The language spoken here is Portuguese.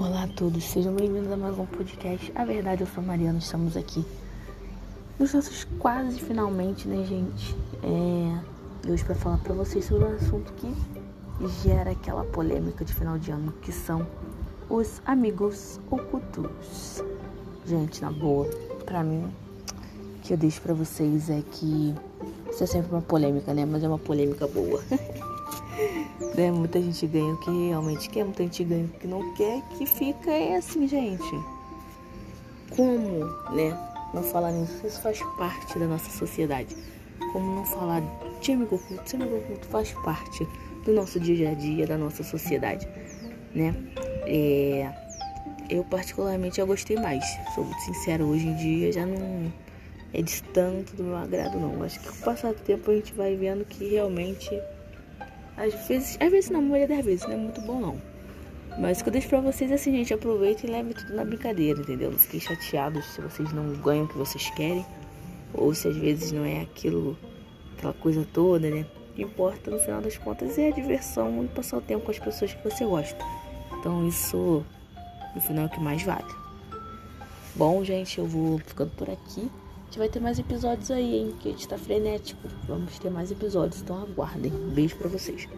Olá a todos, sejam bem-vindos a mais um podcast. A verdade, eu sou a Mariana, estamos aqui nos nossos quase finalmente, né, gente? É, hoje para falar para vocês sobre um assunto que gera aquela polêmica de final de ano, que são os amigos ocultos. Gente, na boa, para mim, o que eu deixo para vocês é que isso é sempre uma polêmica, né? Mas é uma polêmica boa. né? Muita gente ganha o que realmente quer, muita gente ganha o que não quer, que fica é assim, gente. Como, né? Não falar nisso, isso faz parte da nossa sociedade. Como não falar de amigo oculto, de amigo oculto faz parte do nosso dia a dia, da nossa sociedade, né? É, eu particularmente já gostei mais, sou muito sincera, hoje em dia já não é de tanto do meu agrado não. Acho que com o passar do tempo a gente vai vendo que realmente às vezes, às vezes na maioria das vezes não é muito bom não. Mas o que eu deixo pra vocês é assim, gente, aproveita e leve tudo na brincadeira, entendeu? Não fiquem chateados se vocês não ganham o que vocês querem. Ou se às vezes não é aquilo, aquela coisa toda, né? O que importa no final das contas é a diversão e passar o tempo com as pessoas que você gosta. Então isso no final é o que mais vale. Bom, gente, eu vou ficando por aqui. Gente vai ter mais episódios aí, hein? Que a gente tá frenético. Vamos ter mais episódios, então aguardem. Beijo pra vocês.